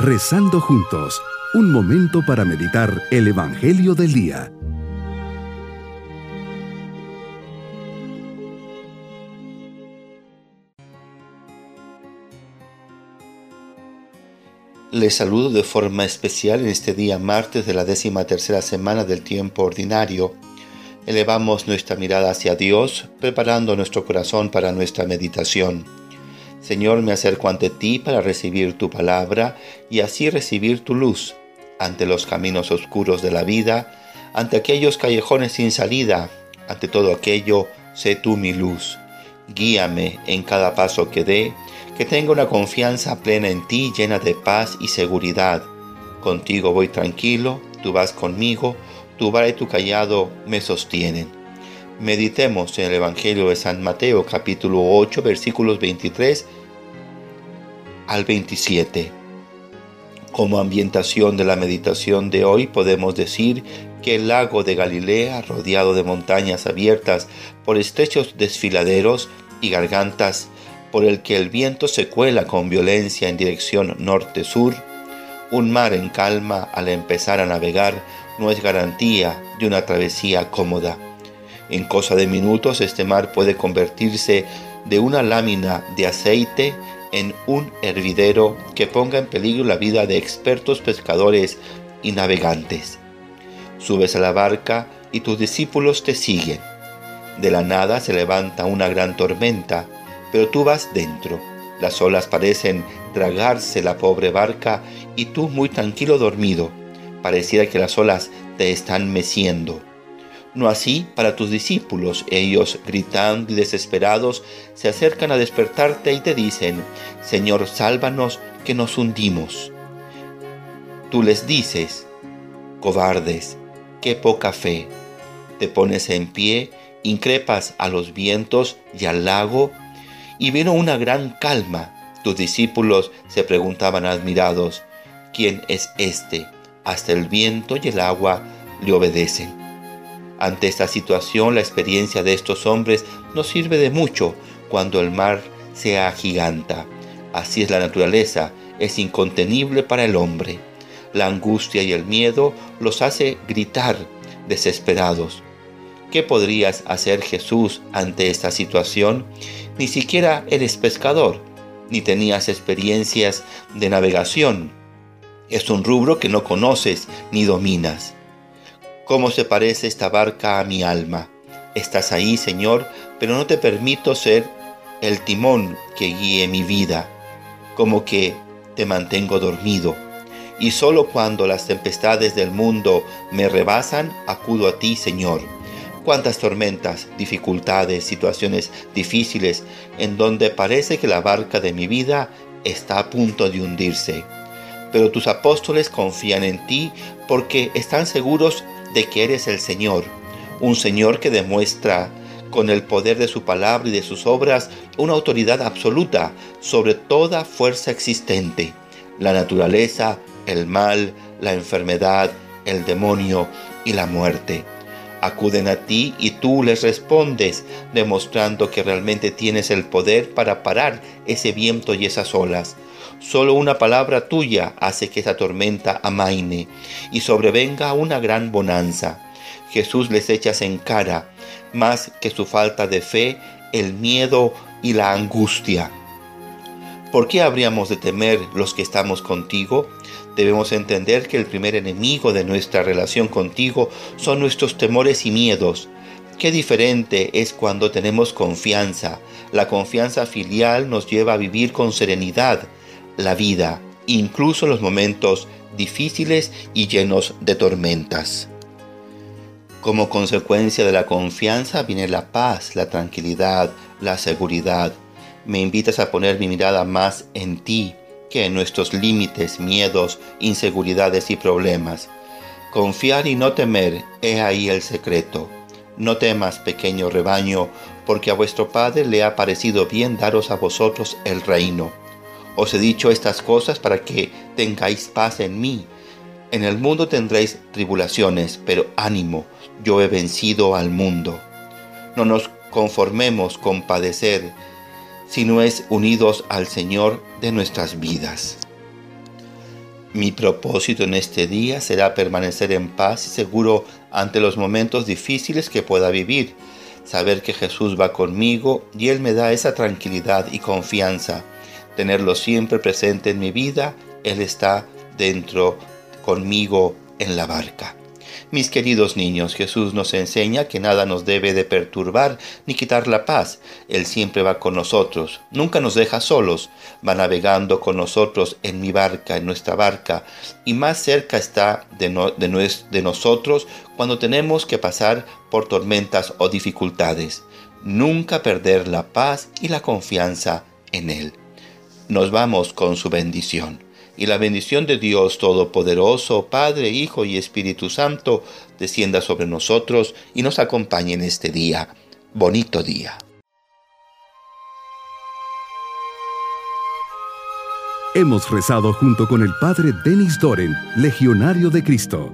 Rezando juntos, un momento para meditar el Evangelio del Día. Les saludo de forma especial en este día martes de la décima tercera semana del tiempo ordinario. Elevamos nuestra mirada hacia Dios, preparando nuestro corazón para nuestra meditación. Señor, me acerco ante ti para recibir tu palabra y así recibir tu luz ante los caminos oscuros de la vida, ante aquellos callejones sin salida, ante todo aquello, sé tú mi luz. Guíame en cada paso que dé, que tenga una confianza plena en ti, llena de paz y seguridad. Contigo voy tranquilo, tú vas conmigo, tu vara y tu callado me sostienen. Meditemos en el Evangelio de San Mateo capítulo 8 versículos 23 al 27. Como ambientación de la meditación de hoy podemos decir que el lago de Galilea, rodeado de montañas abiertas por estrechos desfiladeros y gargantas, por el que el viento se cuela con violencia en dirección norte-sur, un mar en calma al empezar a navegar no es garantía de una travesía cómoda. En cosa de minutos este mar puede convertirse de una lámina de aceite en un hervidero que ponga en peligro la vida de expertos pescadores y navegantes. Subes a la barca y tus discípulos te siguen. De la nada se levanta una gran tormenta, pero tú vas dentro. Las olas parecen tragarse la pobre barca y tú muy tranquilo dormido. Pareciera que las olas te están meciendo. No así para tus discípulos. Ellos, gritando y desesperados, se acercan a despertarte y te dicen, Señor, sálvanos que nos hundimos. Tú les dices, cobardes, qué poca fe. Te pones en pie, increpas a los vientos y al lago, y vino una gran calma. Tus discípulos se preguntaban admirados, ¿quién es este? Hasta el viento y el agua le obedecen. Ante esta situación, la experiencia de estos hombres no sirve de mucho cuando el mar se agiganta. Así es la naturaleza, es incontenible para el hombre. La angustia y el miedo los hace gritar desesperados. ¿Qué podrías hacer Jesús ante esta situación? Ni siquiera eres pescador, ni tenías experiencias de navegación. Es un rubro que no conoces ni dominas. ¿Cómo se parece esta barca a mi alma? Estás ahí, Señor, pero no te permito ser el timón que guíe mi vida, como que te mantengo dormido. Y solo cuando las tempestades del mundo me rebasan, acudo a ti, Señor. Cuántas tormentas, dificultades, situaciones difíciles, en donde parece que la barca de mi vida está a punto de hundirse. Pero tus apóstoles confían en ti porque están seguros de que eres el Señor, un Señor que demuestra con el poder de su palabra y de sus obras una autoridad absoluta sobre toda fuerza existente, la naturaleza, el mal, la enfermedad, el demonio y la muerte. Acuden a ti y tú les respondes, demostrando que realmente tienes el poder para parar ese viento y esas olas. Solo una palabra tuya hace que esa tormenta amaine y sobrevenga una gran bonanza. Jesús les echas en cara, más que su falta de fe, el miedo y la angustia. ¿Por qué habríamos de temer los que estamos contigo? Debemos entender que el primer enemigo de nuestra relación contigo son nuestros temores y miedos. Qué diferente es cuando tenemos confianza. La confianza filial nos lleva a vivir con serenidad, la vida, incluso los momentos difíciles y llenos de tormentas. Como consecuencia de la confianza viene la paz, la tranquilidad, la seguridad. Me invitas a poner mi mirada más en ti que en nuestros límites, miedos, inseguridades y problemas. Confiar y no temer, he ahí el secreto. No temas, pequeño rebaño, porque a vuestro Padre le ha parecido bien daros a vosotros el reino. Os he dicho estas cosas para que tengáis paz en mí. En el mundo tendréis tribulaciones, pero ánimo, yo he vencido al mundo. No nos conformemos con padecer, sino es unidos al Señor de nuestras vidas. Mi propósito en este día será permanecer en paz y seguro ante los momentos difíciles que pueda vivir. Saber que Jesús va conmigo y Él me da esa tranquilidad y confianza. Tenerlo siempre presente en mi vida. Él está dentro conmigo en la barca. Mis queridos niños, Jesús nos enseña que nada nos debe de perturbar ni quitar la paz. Él siempre va con nosotros, nunca nos deja solos, va navegando con nosotros en mi barca, en nuestra barca, y más cerca está de, de nosotros cuando tenemos que pasar por tormentas o dificultades. Nunca perder la paz y la confianza en Él. Nos vamos con su bendición y la bendición de Dios Todopoderoso, Padre, Hijo y Espíritu Santo, descienda sobre nosotros y nos acompañe en este día. Bonito día. Hemos rezado junto con el Padre Denis Doren, Legionario de Cristo.